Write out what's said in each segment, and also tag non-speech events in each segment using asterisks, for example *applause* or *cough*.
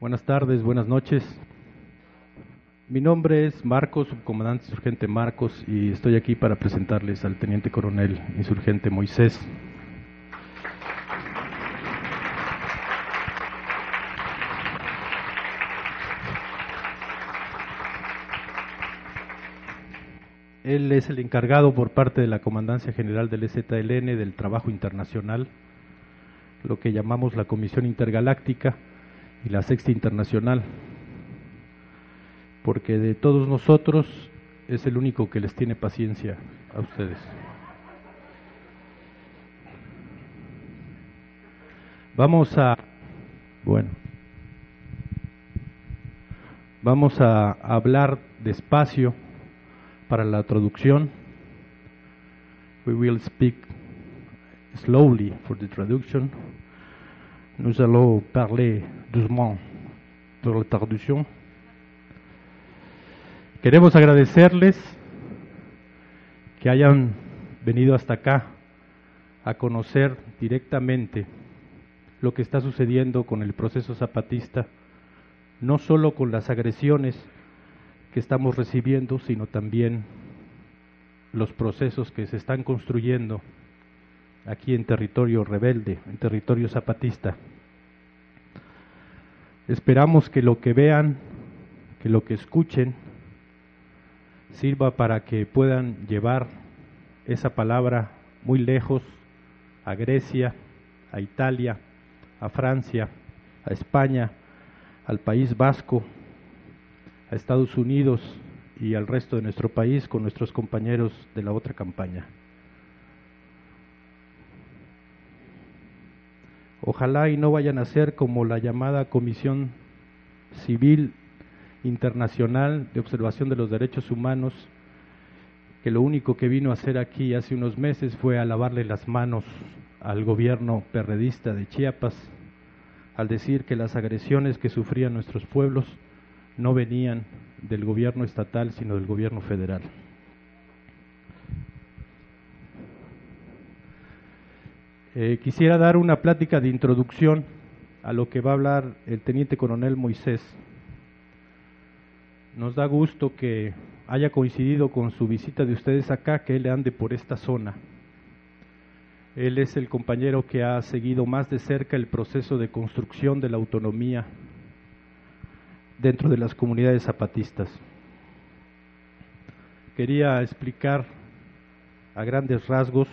Buenas tardes, buenas noches. Mi nombre es Marcos, subcomandante insurgente Marcos, y estoy aquí para presentarles al teniente coronel insurgente Moisés. Él es el encargado por parte de la Comandancia General del EZLN del trabajo internacional, lo que llamamos la Comisión Intergaláctica y la Sexta Internacional, porque de todos nosotros es el único que les tiene paciencia a ustedes. Vamos a, bueno, vamos a hablar despacio para la traducción. We will speak slowly for the traduction. Nous allons parler doucement pour la traduction. Queremos agradecerles que hayan venido hasta acá a conocer directamente lo que está sucediendo con el proceso zapatista, no solo con las agresiones que estamos recibiendo, sino también los procesos que se están construyendo aquí en territorio rebelde, en territorio zapatista. Esperamos que lo que vean, que lo que escuchen, sirva para que puedan llevar esa palabra muy lejos a Grecia, a Italia, a Francia, a España, al País Vasco, a Estados Unidos y al resto de nuestro país con nuestros compañeros de la otra campaña. Ojalá y no vayan a ser como la llamada Comisión Civil Internacional de Observación de los Derechos Humanos, que lo único que vino a hacer aquí hace unos meses fue a lavarle las manos al gobierno perredista de Chiapas, al decir que las agresiones que sufrían nuestros pueblos no venían del gobierno estatal, sino del gobierno federal. Eh, quisiera dar una plática de introducción a lo que va a hablar el teniente coronel Moisés. Nos da gusto que haya coincidido con su visita de ustedes acá, que él ande por esta zona. Él es el compañero que ha seguido más de cerca el proceso de construcción de la autonomía dentro de las comunidades zapatistas. Quería explicar a grandes rasgos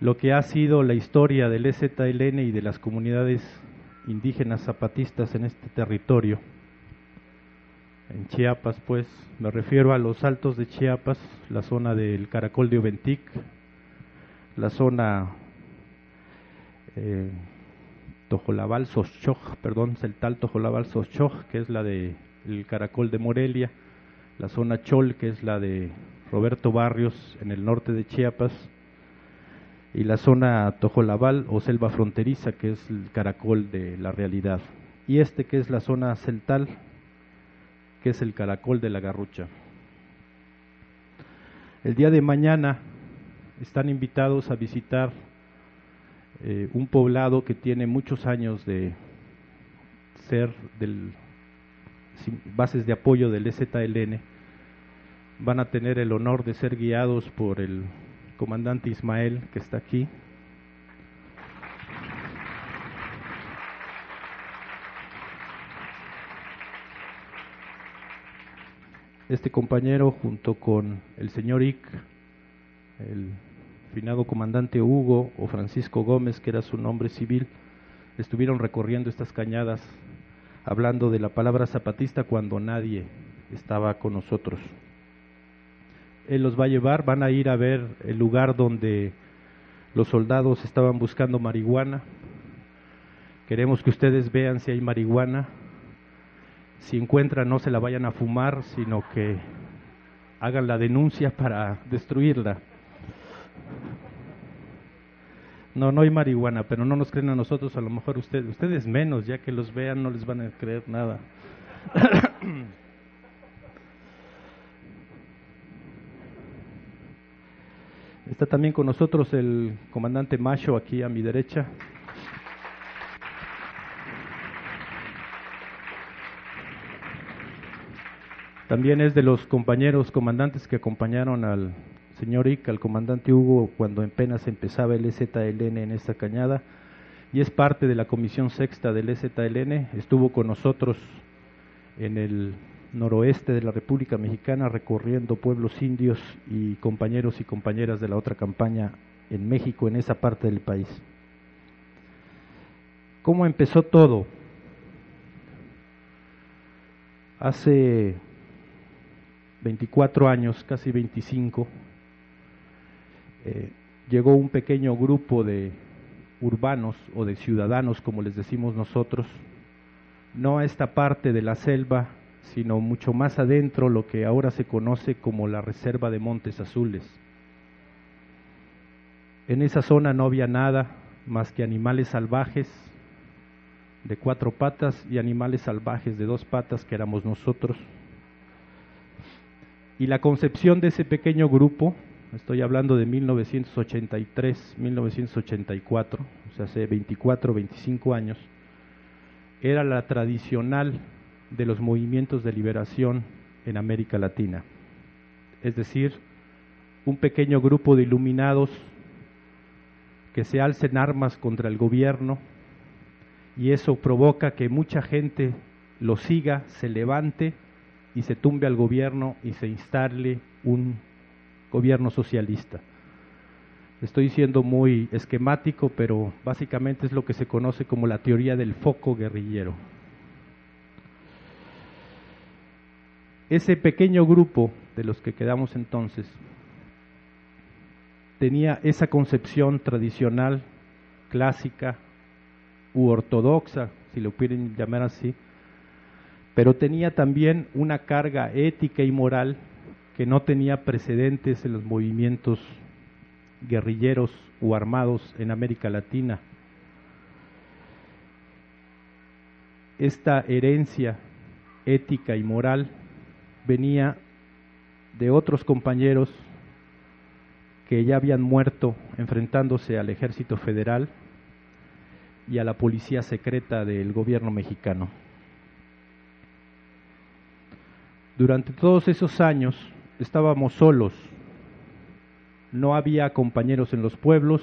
lo que ha sido la historia del EZLN y de las comunidades indígenas zapatistas en este territorio. En Chiapas, pues, me refiero a los altos de Chiapas, la zona del Caracol de Oventic, la zona eh, Tojolabal Soschoj, perdón, Celtal Tojolabal Soschoj, que es la de el Caracol de Morelia, la zona Chol, que es la de Roberto Barrios en el norte de Chiapas, y la zona Tojolabal o selva fronteriza, que es el caracol de la realidad, y este que es la zona celtal, que es el caracol de la garrucha. El día de mañana están invitados a visitar eh, un poblado que tiene muchos años de ser del bases de apoyo del EZLN. Van a tener el honor de ser guiados por el comandante Ismael, que está aquí. Este compañero, junto con el señor Ick, el finado comandante Hugo o Francisco Gómez, que era su nombre civil, estuvieron recorriendo estas cañadas hablando de la palabra zapatista cuando nadie estaba con nosotros. Él los va a llevar, van a ir a ver el lugar donde los soldados estaban buscando marihuana. Queremos que ustedes vean si hay marihuana. Si encuentran, no se la vayan a fumar, sino que hagan la denuncia para destruirla. No, no hay marihuana, pero no nos creen a nosotros, a lo mejor ustedes, ustedes menos, ya que los vean no les van a creer nada. *coughs* Está también con nosotros el comandante Macho aquí a mi derecha. También es de los compañeros comandantes que acompañaron al señor Ick, al comandante Hugo, cuando apenas empezaba el EZLN en esta cañada, y es parte de la comisión sexta del EZLN. Estuvo con nosotros en el noroeste de la República Mexicana recorriendo pueblos indios y compañeros y compañeras de la otra campaña en México, en esa parte del país. ¿Cómo empezó todo? Hace 24 años, casi 25, eh, llegó un pequeño grupo de urbanos o de ciudadanos, como les decimos nosotros, no a esta parte de la selva, sino mucho más adentro, lo que ahora se conoce como la Reserva de Montes Azules. En esa zona no había nada más que animales salvajes de cuatro patas y animales salvajes de dos patas que éramos nosotros. Y la concepción de ese pequeño grupo, estoy hablando de 1983, 1984, o sea, hace 24, 25 años, era la tradicional de los movimientos de liberación en América Latina. Es decir, un pequeño grupo de iluminados que se alcen armas contra el gobierno y eso provoca que mucha gente lo siga, se levante y se tumbe al gobierno y se instale un gobierno socialista. Estoy siendo muy esquemático, pero básicamente es lo que se conoce como la teoría del foco guerrillero. Ese pequeño grupo de los que quedamos entonces tenía esa concepción tradicional, clásica u ortodoxa, si lo quieren llamar así, pero tenía también una carga ética y moral que no tenía precedentes en los movimientos guerrilleros o armados en América Latina. Esta herencia ética y moral venía de otros compañeros que ya habían muerto enfrentándose al ejército federal y a la policía secreta del gobierno mexicano. Durante todos esos años estábamos solos, no había compañeros en los pueblos,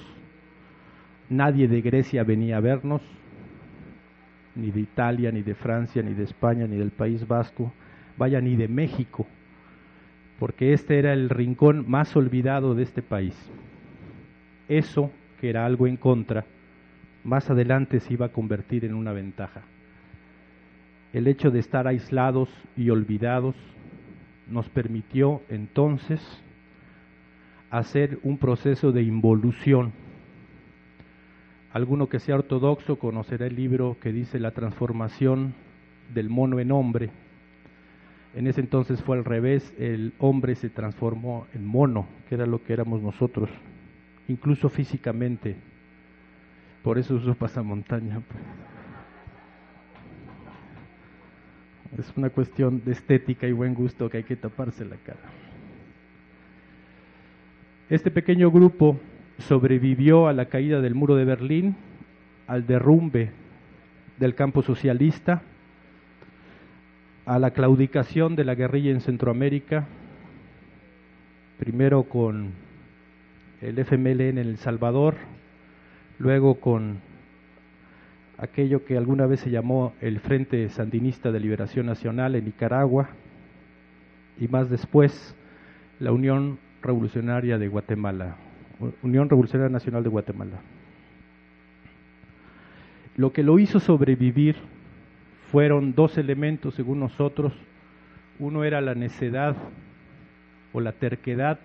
nadie de Grecia venía a vernos, ni de Italia, ni de Francia, ni de España, ni del País Vasco, vaya, ni de México, porque este era el rincón más olvidado de este país. Eso, que era algo en contra, más adelante se iba a convertir en una ventaja. El hecho de estar aislados y olvidados nos permitió entonces hacer un proceso de involución. Alguno que sea ortodoxo conocerá el libro que dice la transformación del mono en hombre. En ese entonces fue al revés, el hombre se transformó en mono, que era lo que éramos nosotros, incluso físicamente. Por eso uso pasamontaña. Pues. Es una cuestión de estética y buen gusto que hay que taparse la cara. Este pequeño grupo sobrevivió a la caída del muro de Berlín, al derrumbe del campo socialista, a la claudicación de la guerrilla en Centroamérica, primero con el FMLN en El Salvador, luego con aquello que alguna vez se llamó el Frente Sandinista de Liberación Nacional en Nicaragua y más después la Unión Revolucionaria de Guatemala, Unión Revolucionaria Nacional de Guatemala. Lo que lo hizo sobrevivir fueron dos elementos, según nosotros. Uno era la necedad o la terquedad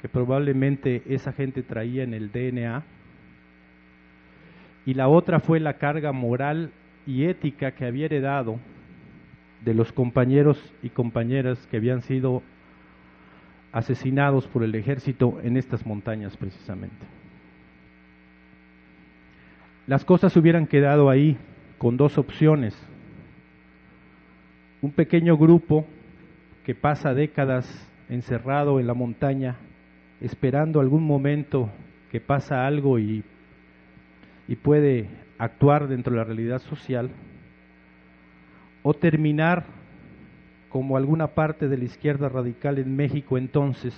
que probablemente esa gente traía en el DNA, y la otra fue la carga moral y ética que había heredado de los compañeros y compañeras que habían sido asesinados por el ejército en estas montañas precisamente. Las cosas hubieran quedado ahí con dos opciones. Un pequeño grupo que pasa décadas encerrado en la montaña, esperando algún momento que pasa algo y y puede actuar dentro de la realidad social, o terminar como alguna parte de la izquierda radical en México entonces,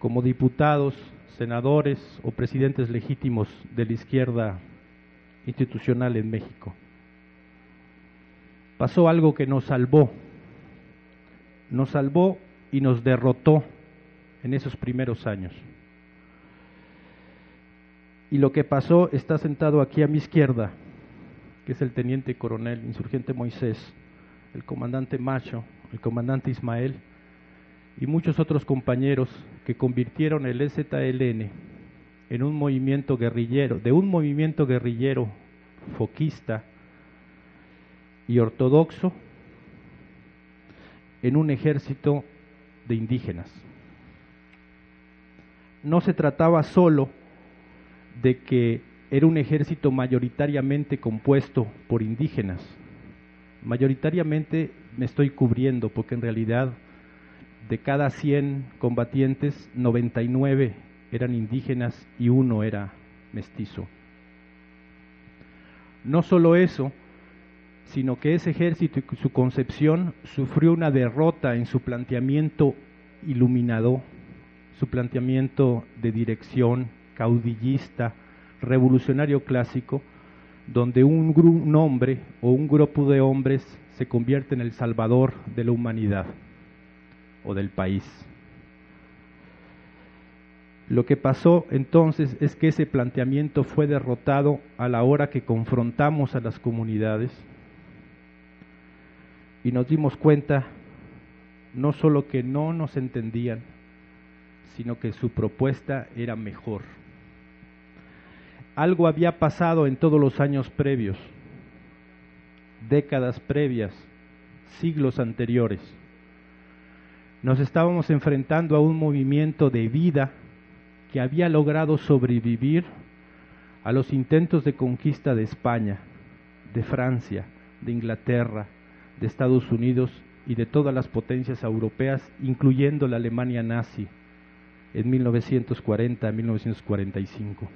como diputados, senadores o presidentes legítimos de la izquierda institucional en México. Pasó algo que nos salvó, nos salvó y nos derrotó en esos primeros años. Y lo que pasó está sentado aquí a mi izquierda, que es el teniente coronel insurgente Moisés, el comandante Macho, el comandante Ismael y muchos otros compañeros que convirtieron el EZLN en un movimiento guerrillero, de un movimiento guerrillero foquista y ortodoxo en un ejército de indígenas. No se trataba solo de que era un ejército mayoritariamente compuesto por indígenas, mayoritariamente me estoy cubriendo porque en realidad de cada 100 combatientes, 99 eran indígenas y uno era mestizo. No solo eso, sino que ese ejército y su concepción sufrió una derrota en su planteamiento iluminado, su planteamiento de dirección caudillista, revolucionario clásico, donde un, un hombre o un grupo de hombres se convierte en el salvador de la humanidad o del país. Lo que pasó entonces es que ese planteamiento fue derrotado a la hora que confrontamos a las comunidades y nos dimos cuenta no solo que no nos entendían, sino que su propuesta era mejor algo había pasado en todos los años previos, décadas previas, siglos anteriores. Nos estábamos enfrentando a un movimiento de vida que había logrado sobrevivir a los intentos de conquista de España, de Francia, de Inglaterra, de Estados Unidos y de todas las potencias europeas, incluyendo la Alemania nazi en 1940-1945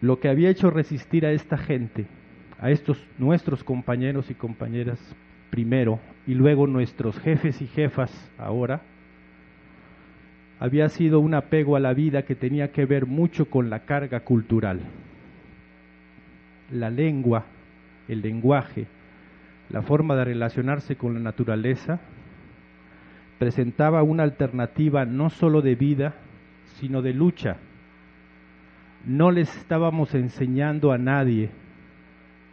lo que había hecho resistir a esta gente, a estos nuestros compañeros y compañeras primero, y luego nuestros jefes y jefas ahora, había sido un apego a la vida que tenía que ver mucho con la carga cultural. La lengua, el lenguaje, la forma de relacionarse con la naturaleza, presentaba una alternativa no sólo de vida, sino de lucha no les estábamos enseñando a nadie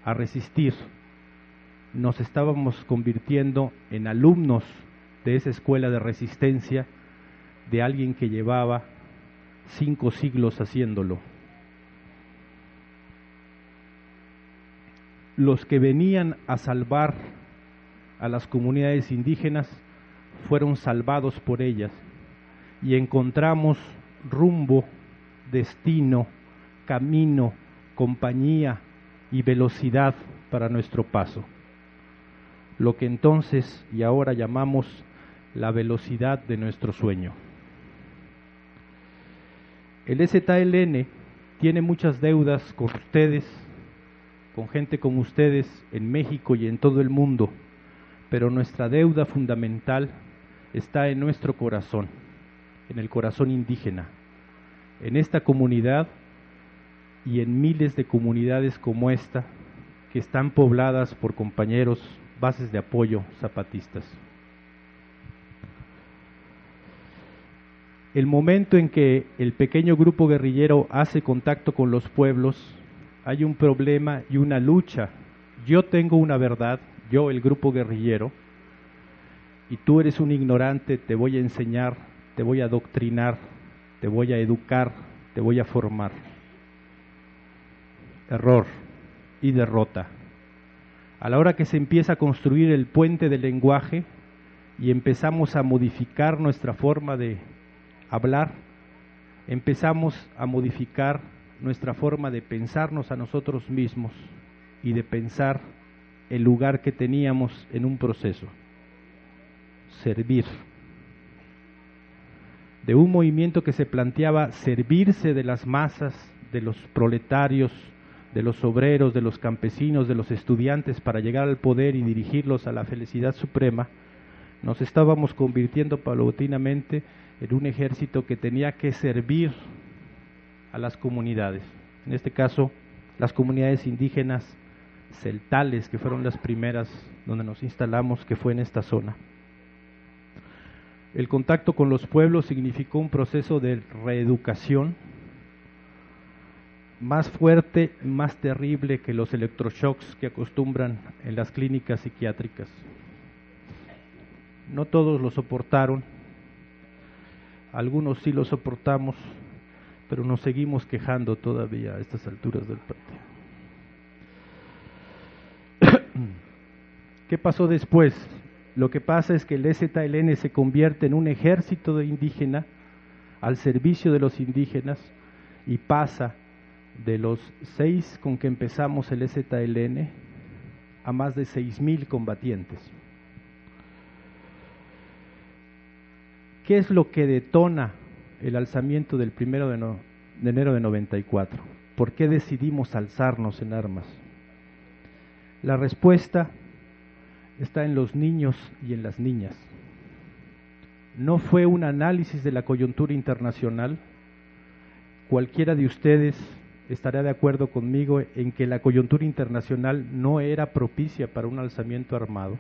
a resistir, nos estábamos convirtiendo en alumnos de esa escuela de resistencia de alguien que llevaba cinco siglos haciéndolo. Los que venían a salvar a las comunidades indígenas fueron salvados por ellas y encontramos rumbo, destino, camino, compañía y velocidad para nuestro paso. Lo que entonces y ahora llamamos la velocidad de nuestro sueño. El STLN tiene muchas deudas con ustedes, con gente como ustedes en México y en todo el mundo, pero nuestra deuda fundamental está en nuestro corazón, en el corazón indígena, en esta comunidad y en miles de comunidades como esta que están pobladas por compañeros, bases de apoyo zapatistas. El momento en que el pequeño grupo guerrillero hace contacto con los pueblos, hay un problema y una lucha. Yo tengo una verdad, yo el grupo guerrillero, y tú eres un ignorante, te voy a enseñar, te voy a adoctrinar, te voy a educar, te voy a formar error y derrota. A la hora que se empieza a construir el puente del lenguaje y empezamos a modificar nuestra forma de hablar, empezamos a modificar nuestra forma de pensarnos a nosotros mismos y de pensar el lugar que teníamos en un proceso. Servir. De un movimiento que se planteaba servirse de las masas, de los proletarios, de los obreros, de los campesinos, de los estudiantes para llegar al poder y dirigirlos a la felicidad suprema, nos estábamos convirtiendo paulatinamente en un ejército que tenía que servir a las comunidades. En este caso, las comunidades indígenas celtales, que fueron las primeras donde nos instalamos, que fue en esta zona. El contacto con los pueblos significó un proceso de reeducación más fuerte, más terrible que los electroshocks que acostumbran en las clínicas psiquiátricas. No todos lo soportaron, algunos sí lo soportamos, pero nos seguimos quejando todavía a estas alturas del partido. *coughs* ¿Qué pasó después? Lo que pasa es que el EZLN se convierte en un ejército de indígena al servicio de los indígenas y pasa de los seis con que empezamos el EZLN a más de seis mil combatientes. ¿Qué es lo que detona el alzamiento del primero de, de enero de 94? ¿Por qué decidimos alzarnos en armas? La respuesta está en los niños y en las niñas. No fue un análisis de la coyuntura internacional. Cualquiera de ustedes estará de acuerdo conmigo en que la coyuntura internacional no era propicia para un alzamiento armado.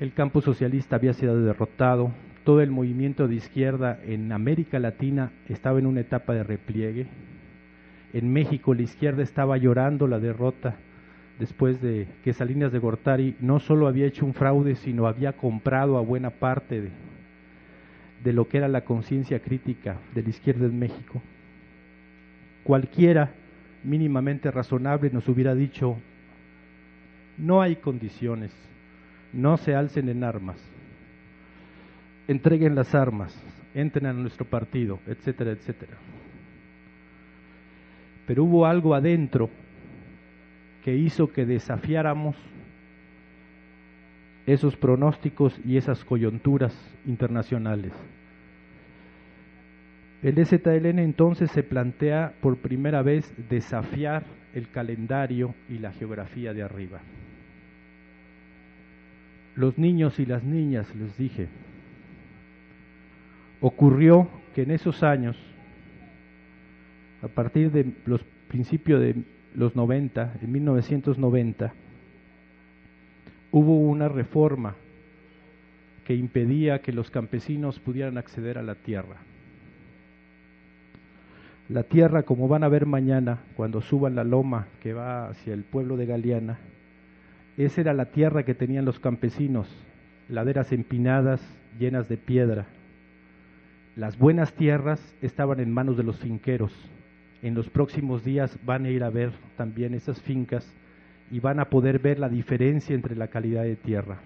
El campo socialista había sido derrotado, todo el movimiento de izquierda en América Latina estaba en una etapa de repliegue. En México la izquierda estaba llorando la derrota después de que Salinas de Gortari no solo había hecho un fraude, sino había comprado a buena parte de, lo que era la conciencia crítica de la izquierda en México. Cualquiera mínimamente razonable nos hubiera dicho, no hay condiciones, no se alcen en armas, entreguen las armas, entren a nuestro partido, etcétera, etcétera. Pero hubo algo adentro que hizo que desafiáramos esos pronósticos y esas coyunturas internacionales. El STLN entonces se plantea por primera vez desafiar el calendario y la geografía de arriba. Los niños y las niñas, les dije, ocurrió que en esos años, a partir de los principios de los 90, en 1990, hubo una reforma que impedía que los campesinos pudieran acceder a la tierra. La tierra, como van a ver mañana, cuando suban la loma que va hacia el pueblo de Galeana, esa era la tierra que tenían los campesinos, laderas empinadas llenas de piedra. Las buenas tierras estaban en manos de los finqueros, en los próximos días van a ir a ver también esas fincas y van a poder ver la diferencia entre la calidad de tierra.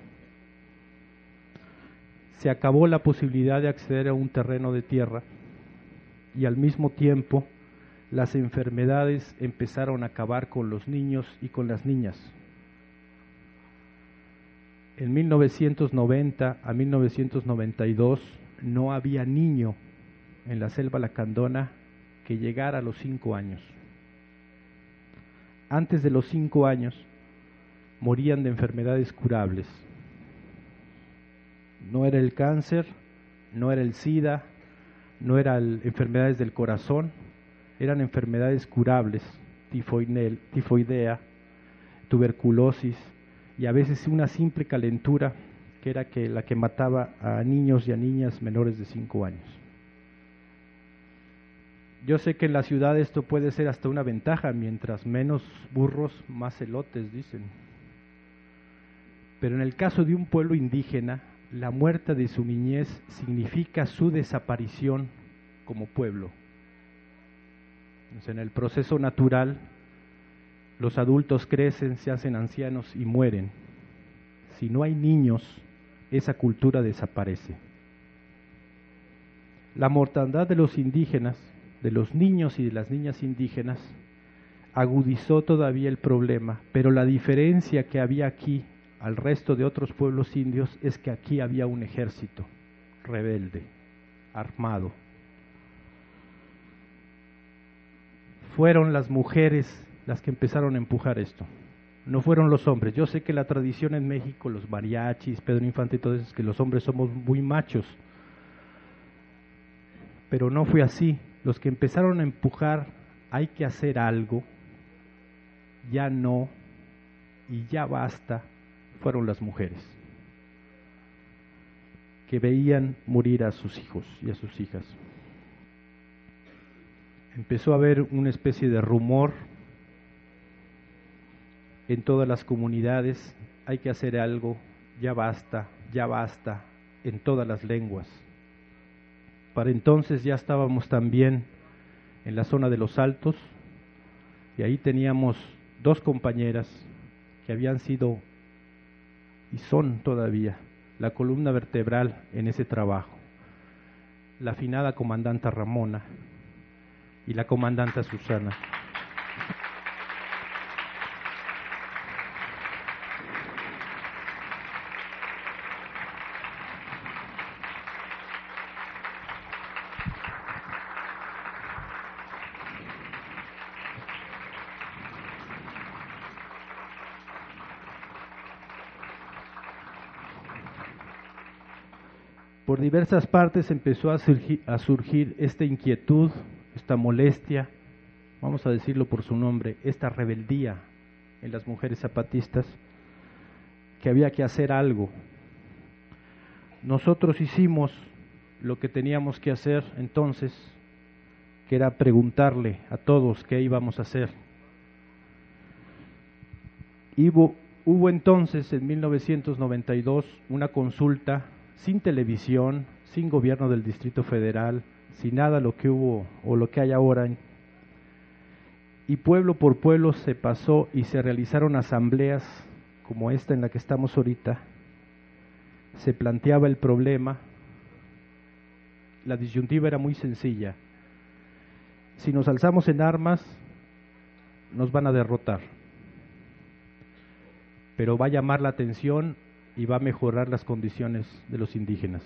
Se acabó la posibilidad de acceder a un terreno de tierra y al mismo tiempo las enfermedades empezaron a acabar con los niños y con las niñas. En 1990 a 1992 no había niño en la selva lacandona que llegara a los cinco años. Antes de los cinco años morían de enfermedades curables. No era el cáncer, no era el SIDA, no eran enfermedades del corazón, eran enfermedades curables, tifoidea, tuberculosis y a veces una simple calentura que era que la que mataba a niños y a niñas menores de cinco años. Yo sé que en la ciudad esto puede ser hasta una ventaja, mientras menos burros, más elotes, dicen. Pero en el caso de un pueblo indígena, la muerte de su niñez significa su desaparición como pueblo. en el proceso natural, los adultos crecen, se hacen ancianos y mueren. Si no hay niños, esa cultura desaparece. La mortandad de los indígenas de los niños y de las niñas indígenas agudizó todavía el problema, pero la diferencia que había aquí al resto de otros pueblos indios es que aquí había un ejército rebelde, armado. fueron las mujeres las que empezaron a empujar esto. No fueron los hombres. Yo sé que la tradición en México, los mariachis, Pedro Infante y todo eso, es que los hombres somos muy machos. Pero no fue así. Los que empezaron a empujar, hay que hacer algo, ya no, y ya basta, fueron las mujeres que veían morir a sus hijos y a sus hijas. Empezó a haber una especie de rumor en todas las comunidades, hay que hacer algo, ya basta, ya basta, en todas las lenguas. Para entonces ya estábamos también en la zona de los altos y ahí teníamos dos compañeras que habían sido y son todavía la columna vertebral en ese trabajo. La afinada comandanta Ramona y la comandanta Susana. Por diversas partes empezó a surgir, esta inquietud, esta molestia, vamos a decirlo por su nombre, esta rebeldía en las mujeres zapatistas, que había que hacer algo. Nosotros hicimos lo que teníamos que hacer entonces, que era preguntarle a todos qué íbamos a hacer. Hubo, hubo entonces, en 1992, una consulta sin televisión, sin gobierno del Distrito Federal, sin nada lo que hubo o lo que hay ahora. Y pueblo por pueblo se pasó y se realizaron asambleas como esta en la que estamos ahorita. Se planteaba el problema. La disyuntiva era muy sencilla. Si nos alzamos en armas, nos van a derrotar. Pero va a llamar la atención y va a mejorar las condiciones de los indígenas.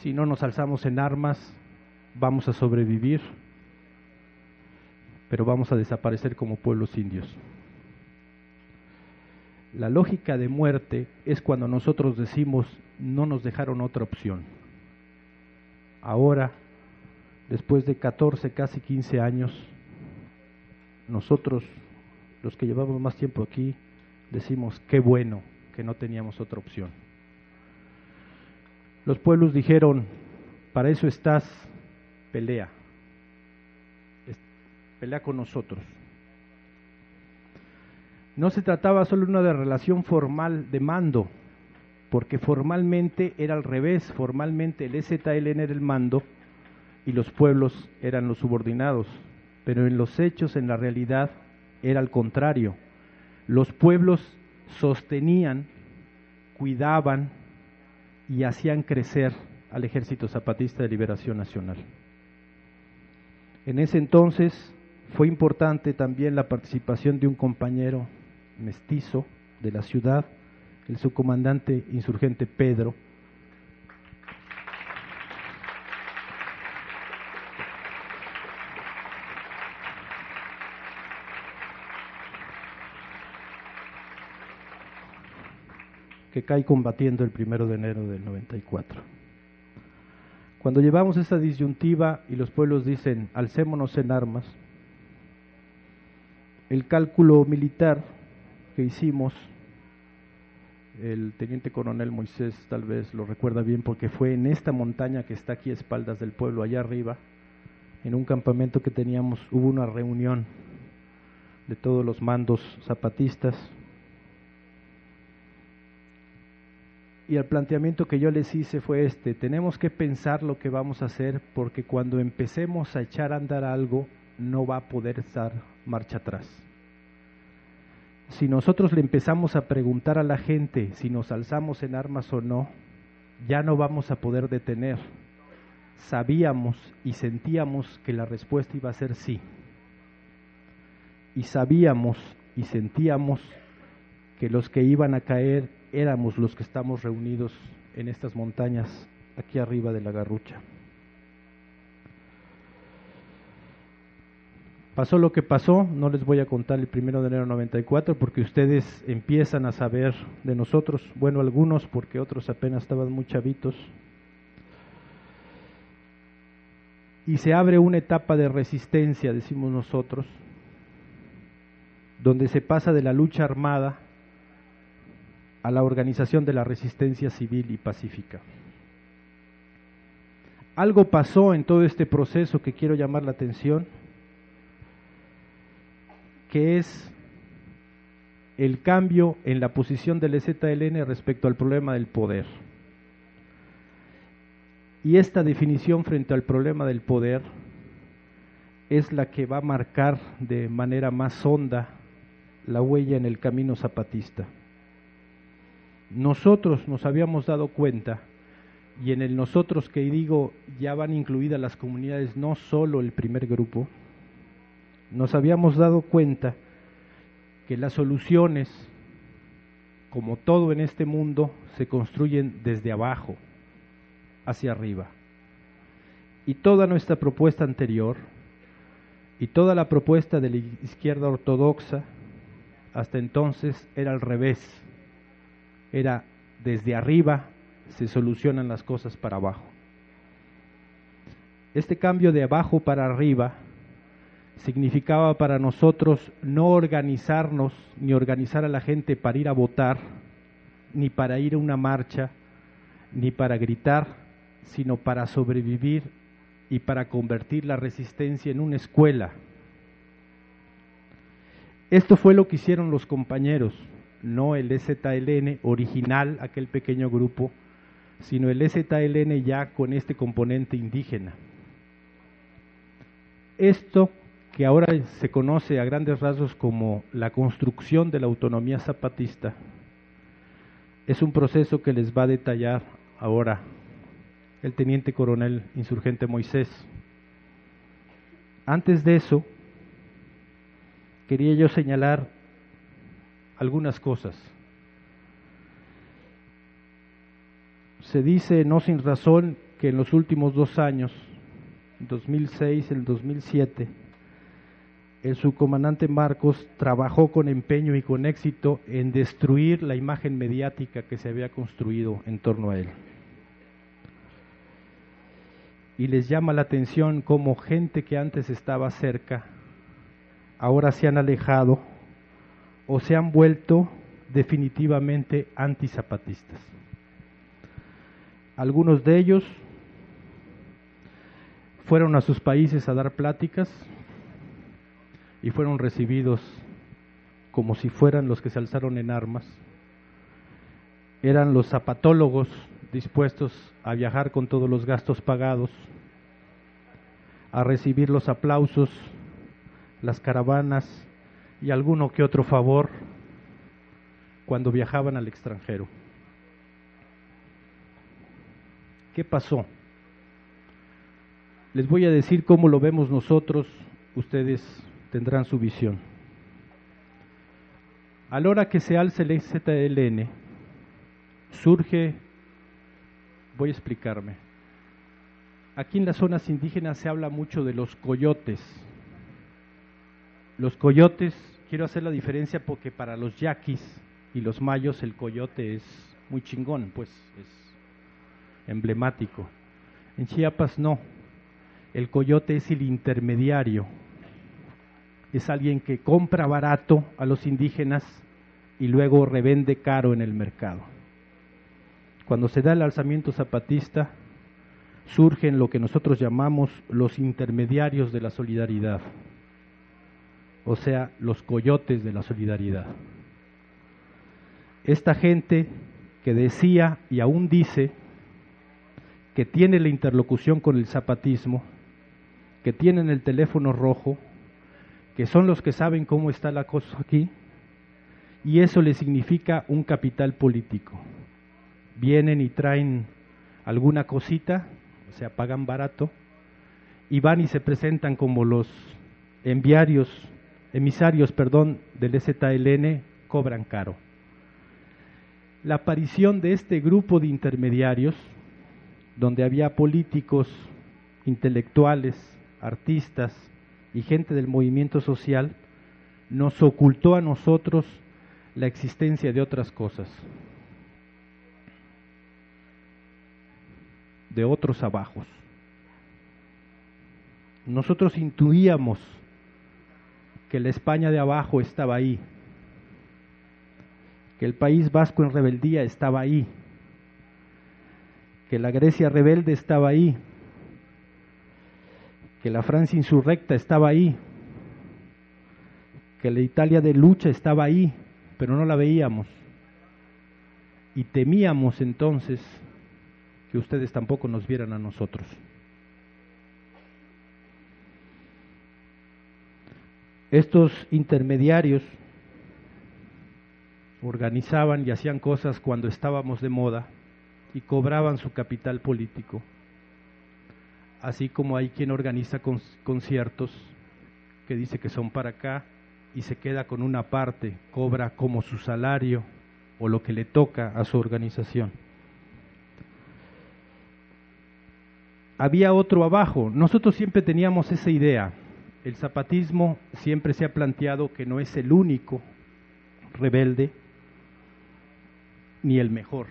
Si no nos alzamos en armas, vamos a sobrevivir, pero vamos a desaparecer como pueblos indios. La lógica de muerte es cuando nosotros decimos no nos dejaron otra opción. Ahora, después de 14, casi 15 años, nosotros, los que llevamos más tiempo aquí, decimos, qué bueno que no teníamos otra opción. Los pueblos dijeron, para eso estás, pelea, pelea con nosotros. No se trataba solo de una relación formal de mando, porque formalmente era al revés, formalmente el EZLN era el mando y los pueblos eran los subordinados, pero en los hechos, en la realidad, era al contrario los pueblos sostenían, cuidaban y hacían crecer al Ejército Zapatista de Liberación Nacional. En ese entonces fue importante también la participación de un compañero mestizo de la ciudad, el subcomandante insurgente Pedro, que cae combatiendo el primero de enero del 94. Cuando llevamos esa disyuntiva y los pueblos dicen, alcémonos en armas, el cálculo militar que hicimos, el teniente coronel Moisés tal vez lo recuerda bien porque fue en esta montaña que está aquí a espaldas del pueblo, allá arriba, en un campamento que teníamos, hubo una reunión de todos los mandos zapatistas, y el planteamiento que yo les hice fue este, tenemos que pensar lo que vamos a hacer porque cuando empecemos a echar a andar algo no va a poder estar marcha atrás. Si nosotros le empezamos a preguntar a la gente si nos alzamos en armas o no, ya no vamos a poder detener. Sabíamos y sentíamos que la respuesta iba a ser sí. Y sabíamos y sentíamos que los que iban a caer éramos los que estamos reunidos en estas montañas aquí arriba de la garrucha. Pasó lo que pasó, no les voy a contar el primero de enero 94 porque ustedes empiezan a saber de nosotros, bueno algunos porque otros apenas estaban muy chavitos. Y se abre una etapa de resistencia, decimos nosotros, donde se pasa de la lucha armada a la organización de la resistencia civil y pacífica. Algo pasó en todo este proceso que quiero llamar la atención que es el cambio en la posición del EZLN respecto al problema del poder. Y esta definición frente al problema del poder es la que va a marcar de manera más honda la huella en el camino zapatista. Nosotros nos habíamos dado cuenta, y en el nosotros que digo ya van incluidas las comunidades, no solo el primer grupo, nos habíamos dado cuenta que las soluciones, como todo en este mundo, se construyen desde abajo hacia arriba. Y toda nuestra propuesta anterior y toda la propuesta de la izquierda ortodoxa hasta entonces era al revés. Era desde arriba se solucionan las cosas para abajo. Este cambio de abajo para arriba significaba para nosotros no organizarnos ni organizar a la gente para ir a votar, ni para ir a una marcha, ni para gritar, sino para sobrevivir y para convertir la resistencia en una escuela. Esto fue lo que hicieron los compañeros, no el EZLN original, aquel pequeño grupo, sino el EZLN ya con este componente indígena. Esto que ahora se conoce a grandes rasgos como la construcción de la autonomía zapatista, es un proceso que les va a detallar ahora el teniente coronel insurgente Moisés. Antes de eso, quería yo señalar algunas cosas. Se dice, no sin razón, que en los últimos dos años, 2006 y el 2007, el subcomandante Marcos trabajó con empeño y con éxito en destruir la imagen mediática que se había construido en torno a él. Y les llama la atención cómo gente que antes estaba cerca, ahora se han alejado o se han vuelto definitivamente antizapatistas. Algunos de ellos fueron a sus países a dar pláticas, y fueron recibidos como si fueran los que se alzaron en armas. Eran los zapatólogos dispuestos a viajar con todos los gastos pagados, a recibir los aplausos, las caravanas y alguno que otro favor cuando viajaban al extranjero. ¿Qué pasó? Les voy a decir cómo lo vemos nosotros, ustedes tendrán su visión. A la hora que se alce el ZLN, surge, voy a explicarme, aquí en las zonas indígenas se habla mucho de los coyotes. Los coyotes, quiero hacer la diferencia porque para los yaquis y los mayos el coyote es muy chingón, pues es emblemático. En Chiapas no, el coyote es el intermediario es alguien que compra barato a los indígenas y luego revende caro en el mercado. Cuando se da el alzamiento zapatista, surgen lo que nosotros llamamos los intermediarios de la solidaridad, o sea, los coyotes de la solidaridad. Esta gente que decía y aún dice que tiene la interlocución con el zapatismo, que tienen el teléfono rojo, que son los que saben cómo está la cosa aquí, y eso le significa un capital político. Vienen y traen alguna cosita, o sea, pagan barato, y van y se presentan como los enviarios, emisarios, perdón, del ZLN, cobran caro. La aparición de este grupo de intermediarios, donde había políticos, intelectuales, artistas, y gente del movimiento social nos ocultó a nosotros la existencia de otras cosas, de otros abajos. Nosotros intuíamos que la España de abajo estaba ahí, que el país vasco en rebeldía estaba ahí, que la Grecia rebelde estaba ahí, que la Francia insurrecta estaba ahí, que la Italia de lucha estaba ahí, pero no la veíamos. Y temíamos entonces que ustedes tampoco nos vieran a nosotros. Estos intermediarios organizaban y hacían cosas cuando estábamos de moda y cobraban su capital político. Así como hay quien organiza conciertos que dice que son para acá y se queda con una parte, cobra como su salario o lo que le toca a su organización. Había otro abajo. Nosotros siempre teníamos esa idea. El zapatismo siempre se ha planteado que no es el único rebelde ni el mejor.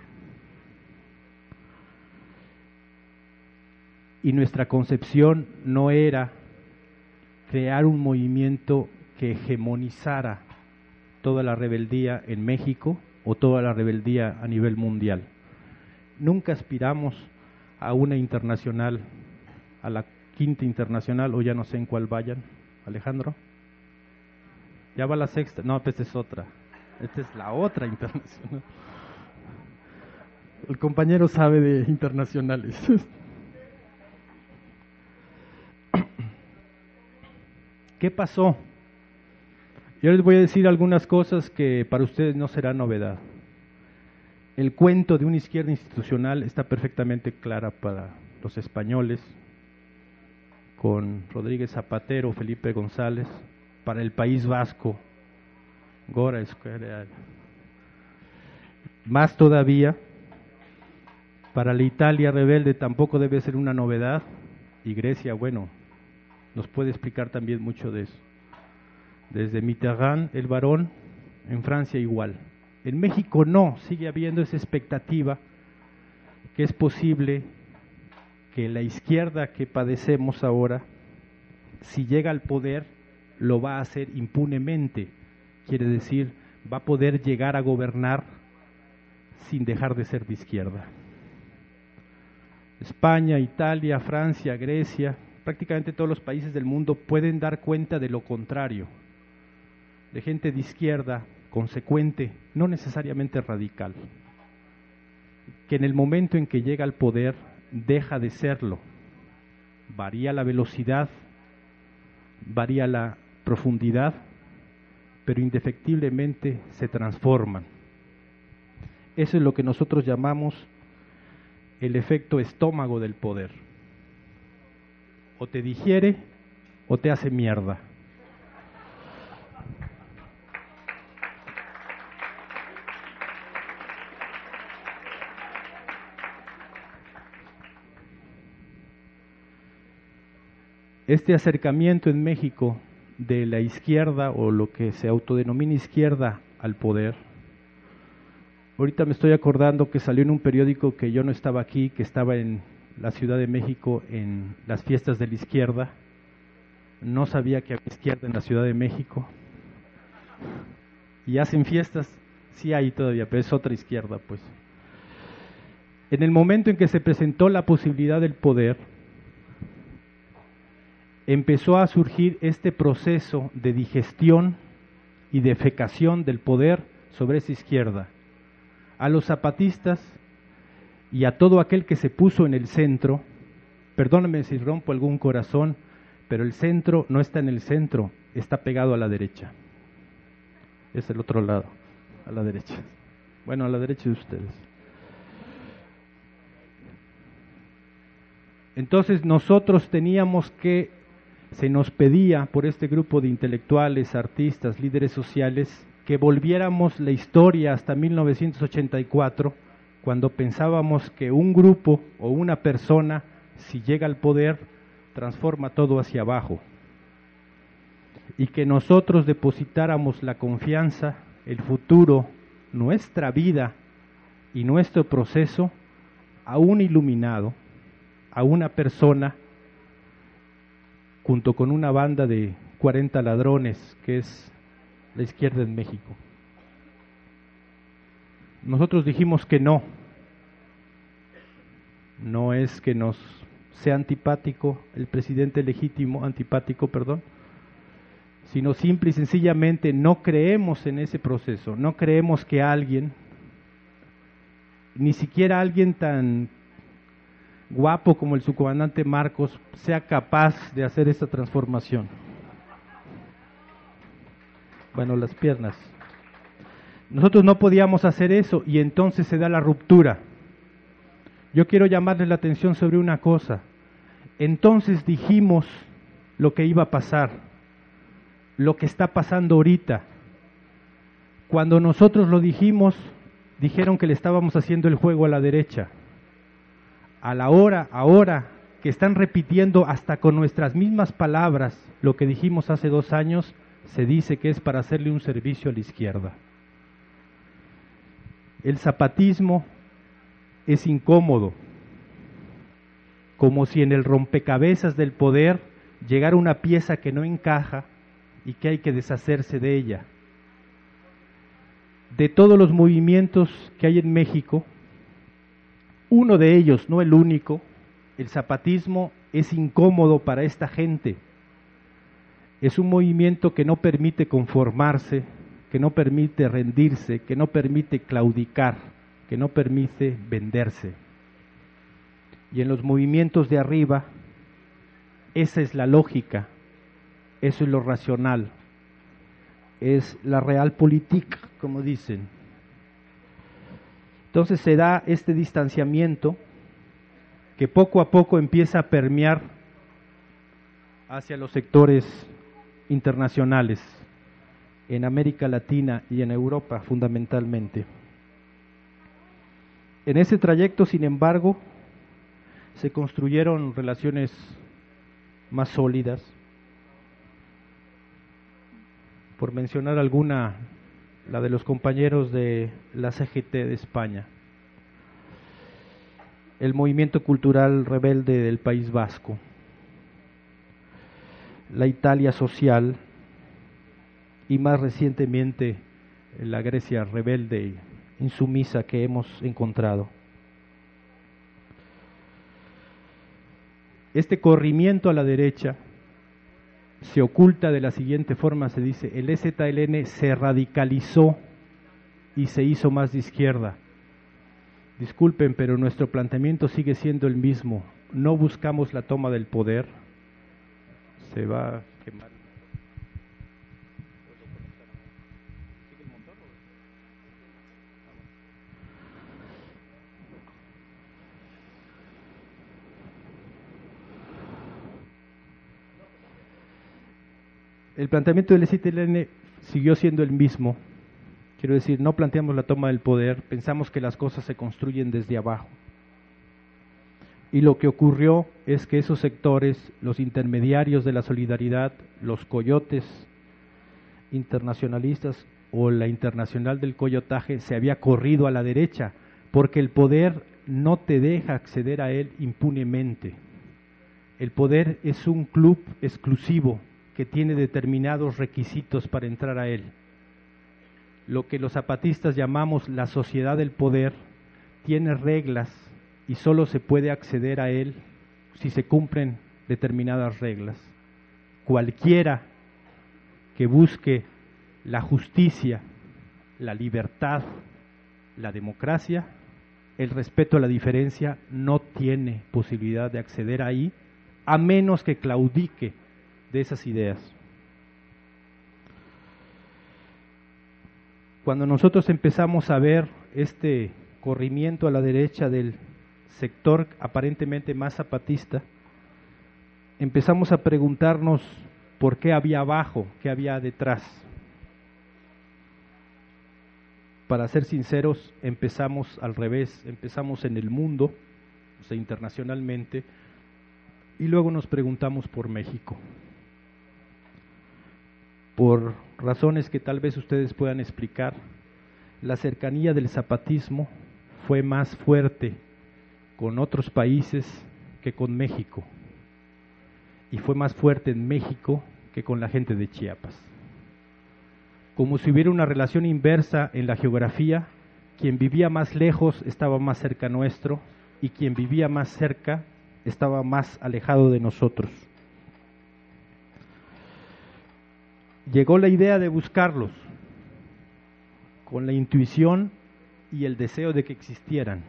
Y nuestra concepción no era crear un movimiento que hegemonizara toda la rebeldía en México o toda la rebeldía a nivel mundial. Nunca aspiramos a una internacional, a la quinta internacional, o ya no sé en cuál vayan. Alejandro. Ya va la sexta. No, esta es otra. Esta es la otra internacional. El compañero sabe de internacionales. *coughs* ¿Qué pasó? Yo les voy a decir algunas cosas que para ustedes no será novedad. El cuento de una izquierda institucional está perfectamente clara para los españoles, con Rodríguez Zapatero, Felipe González, para el País Vasco, Gora Escuela. Más todavía, para la Italia rebelde tampoco debe ser una novedad, y Grecia, bueno, nos puede explicar también mucho de eso. Desde Mitterrand, el varón, en Francia igual. En México no, sigue habiendo esa expectativa que es posible que la izquierda que padecemos ahora, si llega al poder, lo va a hacer impunemente. Quiere decir, va a poder llegar a gobernar sin dejar de ser de izquierda. España, Italia, Francia, Grecia, prácticamente todos los países del mundo pueden dar cuenta de lo contrario, de gente de izquierda consecuente, no necesariamente radical, que en el momento en que llega al poder deja de serlo, varía la velocidad, varía la profundidad, pero indefectiblemente se transforman. Eso es lo que nosotros llamamos el efecto estómago del poder. O te digiere o te hace mierda. Este acercamiento en México de la izquierda o lo que se autodenomina izquierda al poder Ahorita me estoy acordando que salió en un periódico que yo no estaba aquí, que estaba en la Ciudad de México en las fiestas de la izquierda. No sabía que había izquierda en la Ciudad de México. Y hacen fiestas, sí hay todavía, pero es otra izquierda, pues. En el momento en que se presentó la posibilidad del poder, empezó a surgir este proceso de digestión y defecación del poder sobre esa izquierda a los zapatistas y a todo aquel que se puso en el centro, perdóname si rompo algún corazón, pero el centro no está en el centro, está pegado a la derecha. Es el otro lado, a la derecha. Bueno, a la derecha de ustedes. Entonces nosotros teníamos que, se nos pedía por este grupo de intelectuales, artistas, líderes sociales, que volviéramos la historia hasta 1984, cuando pensábamos que un grupo o una persona, si llega al poder, transforma todo hacia abajo. y que nosotros depositáramos la confianza, el futuro, nuestra vida y nuestro proceso a un iluminado, a una persona, junto con una banda de 40 ladrones, que es la izquierda en México. Nosotros dijimos que no. No es que nos sea antipático el presidente legítimo, antipático, perdón, sino simple y sencillamente no creemos en ese proceso, no creemos que alguien, ni siquiera alguien tan guapo como el subcomandante Marcos, sea capaz de hacer esta transformación. Bueno, las piernas. Nosotros no podíamos hacer eso y entonces se da la ruptura. Yo quiero llamarles la atención sobre una cosa. Entonces dijimos lo que iba a pasar, lo que está pasando ahorita. Cuando nosotros lo dijimos, dijeron que le estábamos haciendo el juego a la derecha. A la hora, ahora, que están repitiendo hasta con nuestras mismas palabras lo que dijimos hace dos años, se dice que es para hacerle un servicio a la izquierda. El zapatismo es incómodo, como si en el rompecabezas del poder llegara una pieza que no encaja y que hay que deshacerse de ella. De todos los movimientos que hay en México, uno de ellos, no el único, el zapatismo es incómodo para esta gente. Es un movimiento que no permite conformarse, que no permite rendirse, que no permite claudicar, que no permite venderse. Y en los movimientos de arriba, esa es la lógica, eso es lo racional, es la realpolitik, como dicen. Entonces se da este distanciamiento que poco a poco empieza a permear hacia los sectores internacionales en América Latina y en Europa fundamentalmente. En ese trayecto, sin embargo, se construyeron relaciones más sólidas. Por mencionar alguna, la de los compañeros de la CGT de España, el movimiento cultural rebelde del País Vasco, la Italia social, y más recientemente la Grecia rebelde e insumisa que hemos encontrado. Este corrimiento a la derecha se oculta de la siguiente forma, se dice, el EZLN se radicalizó y se hizo más de izquierda. Disculpen, pero nuestro planteamiento sigue siendo el mismo. No buscamos la toma del poder. Se va a quemar. El planteamiento del SITLN siguió siendo el mismo. Quiero decir, no planteamos la toma del poder, pensamos que las cosas se construyen desde abajo. Y lo que ocurrió es que esos sectores, los intermediarios de la solidaridad, los coyotes internacionalistas o la internacional del coyotaje, se había corrido a la derecha, porque el poder no te deja acceder a él impunemente. El poder es un club exclusivo, que tiene determinados requisitos para entrar a él. Lo que los zapatistas llamamos la sociedad del poder tiene reglas y solo se puede acceder a él si se cumplen determinadas reglas. Cualquiera que busque la justicia, la libertad, la democracia, el respeto a la diferencia, no tiene posibilidad de acceder ahí, a menos que claudique de esas ideas. Cuando nosotros empezamos a ver este corrimiento a la derecha del sector aparentemente más zapatista, empezamos a preguntarnos por qué había abajo, qué había detrás. Para ser sinceros, empezamos al revés, empezamos en el mundo, o sea, internacionalmente, y luego nos preguntamos por México. Por razones que tal vez ustedes puedan explicar, la cercanía del zapatismo fue más fuerte con otros países que con México. Y fue más fuerte en México que con la gente de Chiapas. Como si hubiera una relación inversa en la geografía, quien vivía más lejos estaba más cerca nuestro y quien vivía más cerca estaba más alejado de nosotros. Llegó la idea de buscarlos con la intuición y el deseo de que existieran,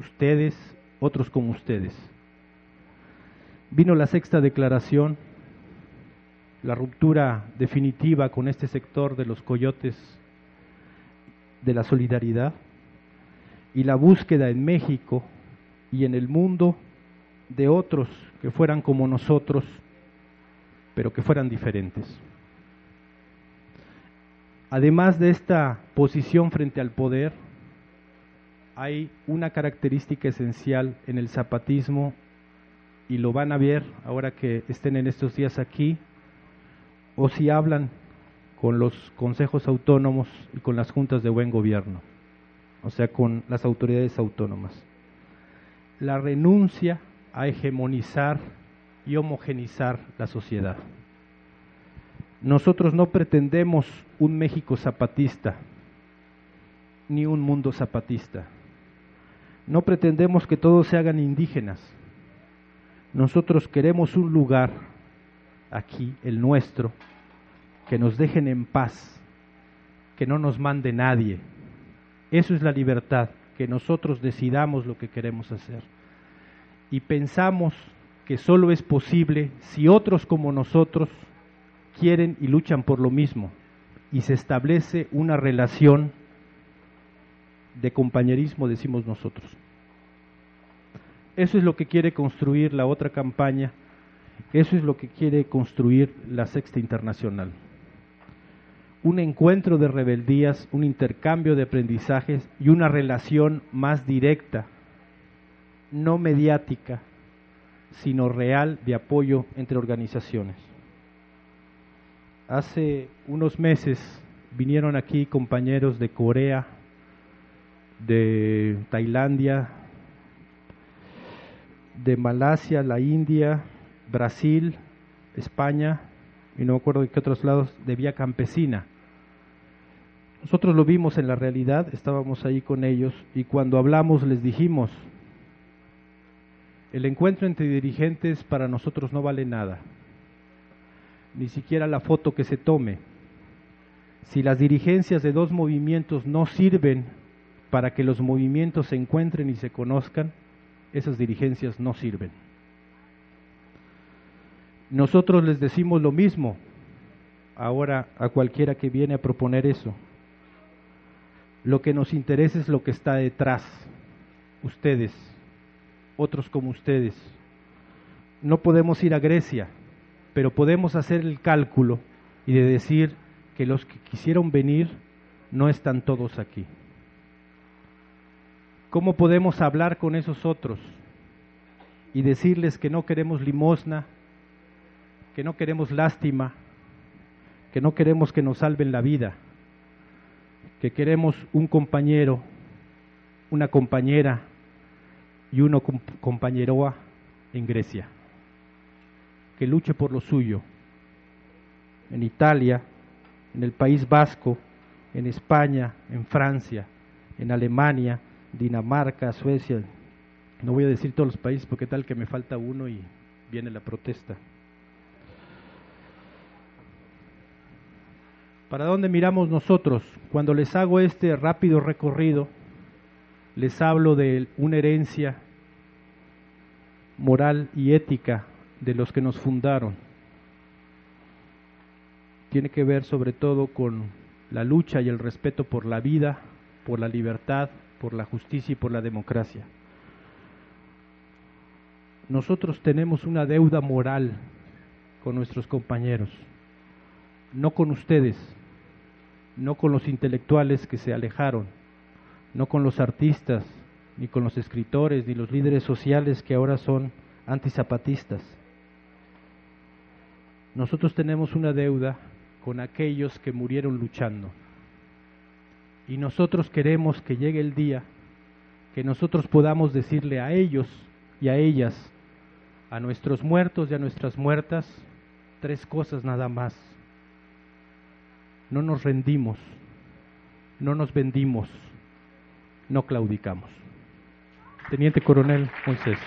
ustedes, otros como ustedes. Vino la sexta declaración, la ruptura definitiva con este sector de los coyotes de la solidaridad y la búsqueda en México y en el mundo de otros que fueran como nosotros, pero que fueran diferentes. Además de esta posición frente al poder, hay una característica esencial en el zapatismo y lo van a ver ahora que estén en estos días aquí, o si hablan con los consejos autónomos y con las juntas de buen gobierno, o sea, con las autoridades autónomas. La renuncia a hegemonizar y homogenizar la sociedad. Nosotros no pretendemos un México zapatista, ni un mundo zapatista. No pretendemos que todos se hagan indígenas. Nosotros queremos un lugar, aquí, el nuestro, que nos dejen en paz, que no nos mande nadie. Eso es la libertad, que nosotros decidamos lo que queremos hacer. Y pensamos que solo es posible si otros como nosotros quieren y luchan por lo mismo y se establece una relación de compañerismo, decimos nosotros. Eso es lo que quiere construir la otra campaña, eso es lo que quiere construir la Sexta Internacional. Un encuentro de rebeldías, un intercambio de aprendizajes y una relación más directa, no mediática, sino real de apoyo entre organizaciones. Hace unos meses vinieron aquí compañeros de Corea, de Tailandia, de Malasia, la India, Brasil, España y no me acuerdo de qué otros lados, de Vía Campesina. Nosotros lo vimos en la realidad, estábamos ahí con ellos y cuando hablamos les dijimos, el encuentro entre dirigentes para nosotros no vale nada ni siquiera la foto que se tome. Si las dirigencias de dos movimientos no sirven para que los movimientos se encuentren y se conozcan, esas dirigencias no sirven. Nosotros les decimos lo mismo ahora a cualquiera que viene a proponer eso. Lo que nos interesa es lo que está detrás, ustedes, otros como ustedes. No podemos ir a Grecia, pero podemos hacer el cálculo y de decir que los que quisieron venir no están todos aquí. ¿Cómo podemos hablar con esos otros y decirles que no queremos limosna, que no queremos lástima, que no queremos que nos salven la vida, que queremos un compañero, una compañera y uno compañeroa en Grecia? Que luche por lo suyo. En Italia, en el País Vasco, en España, en Francia, en Alemania, Dinamarca, Suecia. No voy a decir todos los países porque tal que me falta uno y viene la protesta. ¿Para dónde miramos nosotros? Cuando les hago este rápido recorrido, les hablo de una herencia moral y ética de los que nos fundaron. Tiene que ver sobre todo con la lucha y el respeto por la vida, por la libertad, por la justicia y por la democracia. Nosotros tenemos una deuda moral con nuestros compañeros, no con ustedes, no con los intelectuales que se alejaron, no con los artistas, ni con los escritores, ni los líderes sociales que ahora son antizapatistas nosotros tenemos una deuda con aquellos que murieron luchando. Y nosotros queremos que llegue el día que nosotros podamos decirle a ellos y a ellas, a nuestros muertos y a nuestras muertas, tres cosas nada más. No nos rendimos, no nos vendimos, no claudicamos. Teniente Coronel Moisés.